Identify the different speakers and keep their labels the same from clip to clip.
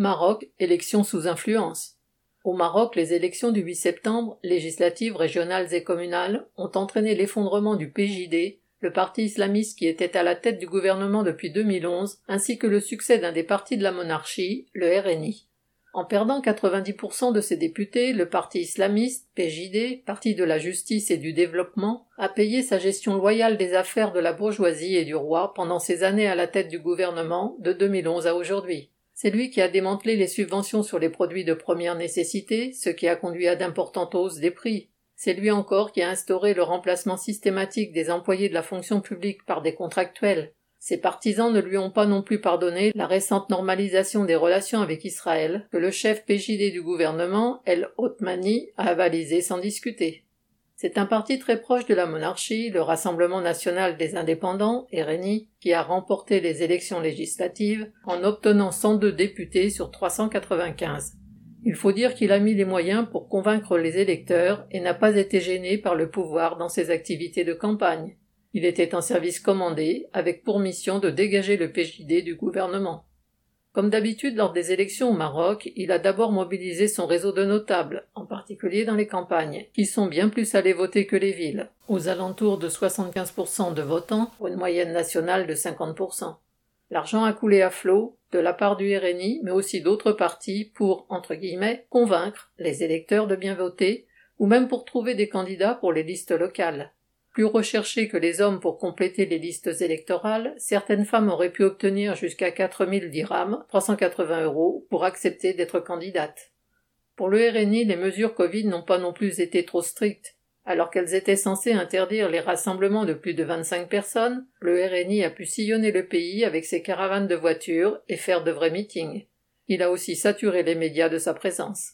Speaker 1: Maroc, élections sous influence. Au Maroc, les élections du 8 septembre, législatives, régionales et communales, ont entraîné l'effondrement du PJD, le parti islamiste qui était à la tête du gouvernement depuis 2011, ainsi que le succès d'un des partis de la monarchie, le RNI. En perdant 90% de ses députés, le parti islamiste, PJD, parti de la justice et du développement, a payé sa gestion loyale des affaires de la bourgeoisie et du roi pendant ses années à la tête du gouvernement de 2011 à aujourd'hui. C'est lui qui a démantelé les subventions sur les produits de première nécessité, ce qui a conduit à d'importantes hausses des prix. C'est lui encore qui a instauré le remplacement systématique des employés de la fonction publique par des contractuels. Ses partisans ne lui ont pas non plus pardonné la récente normalisation des relations avec Israël, que le chef PJD du gouvernement, El Othmani, a avalisé sans discuter. C'est un parti très proche de la monarchie, le Rassemblement national des indépendants, RNI, qui a remporté les élections législatives en obtenant 102 députés sur 395. Il faut dire qu'il a mis les moyens pour convaincre les électeurs et n'a pas été gêné par le pouvoir dans ses activités de campagne. Il était en service commandé, avec pour mission de dégager le PJD du gouvernement. Comme d'habitude lors des élections au Maroc, il a d'abord mobilisé son réseau de notables, en particulier dans les campagnes, qui sont bien plus allés voter que les villes, aux alentours de 75% de votants pour une moyenne nationale de 50%. L'argent a coulé à flot, de la part du RNI, mais aussi d'autres partis pour, entre guillemets, convaincre les électeurs de bien voter, ou même pour trouver des candidats pour les listes locales. Plus recherchées que les hommes pour compléter les listes électorales, certaines femmes auraient pu obtenir jusqu'à 4000 dirhams, 380 euros, pour accepter d'être candidates. Pour le RNI, les mesures Covid n'ont pas non plus été trop strictes. Alors qu'elles étaient censées interdire les rassemblements de plus de 25 personnes, le RNI a pu sillonner le pays avec ses caravanes de voitures et faire de vrais meetings. Il a aussi saturé les médias de sa présence.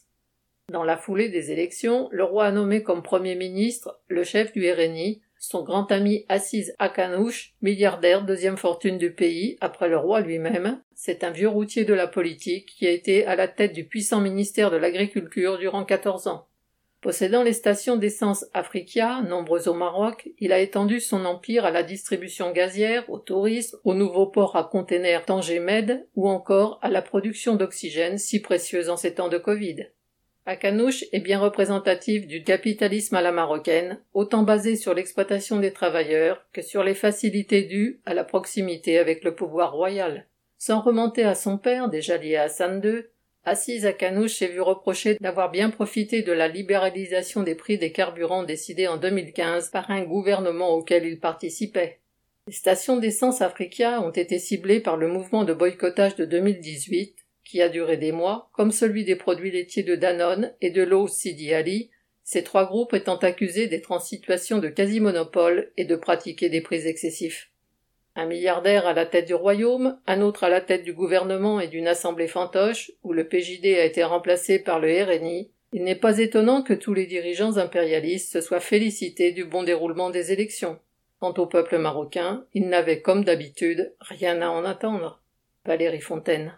Speaker 1: Dans la foulée des élections, le roi a nommé comme Premier ministre le chef du RNI, son grand ami Assis Akanouche, milliardaire deuxième fortune du pays après le roi lui-même, c'est un vieux routier de la politique qui a été à la tête du puissant ministère de l'Agriculture durant quatorze ans. Possédant les stations d'essence Africa, nombreuses au Maroc, il a étendu son empire à la distribution gazière, au tourisme, au nouveau port à containers Tanger-Med ou encore à la production d'oxygène si précieuse en ces temps de Covid. Akanouche est bien représentatif du capitalisme à la marocaine, autant basé sur l'exploitation des travailleurs que sur les facilités dues à la proximité avec le pouvoir royal. Sans remonter à son père, déjà lié à Hassan II, Assise à Canouche s'est vu reprocher d'avoir bien profité de la libéralisation des prix des carburants décidée en 2015 par un gouvernement auquel il participait. Les stations d'essence Africa ont été ciblées par le mouvement de boycottage de 2018, qui a duré des mois, comme celui des produits laitiers de Danone et de l'eau Sidi Ali, ces trois groupes étant accusés d'être en situation de quasi-monopole et de pratiquer des prix excessifs. Un milliardaire à la tête du royaume, un autre à la tête du gouvernement et d'une assemblée fantoche, où le PJD a été remplacé par le RNI, il n'est pas étonnant que tous les dirigeants impérialistes se soient félicités du bon déroulement des élections. Quant au peuple marocain, il n'avait comme d'habitude rien à en attendre. Valérie Fontaine.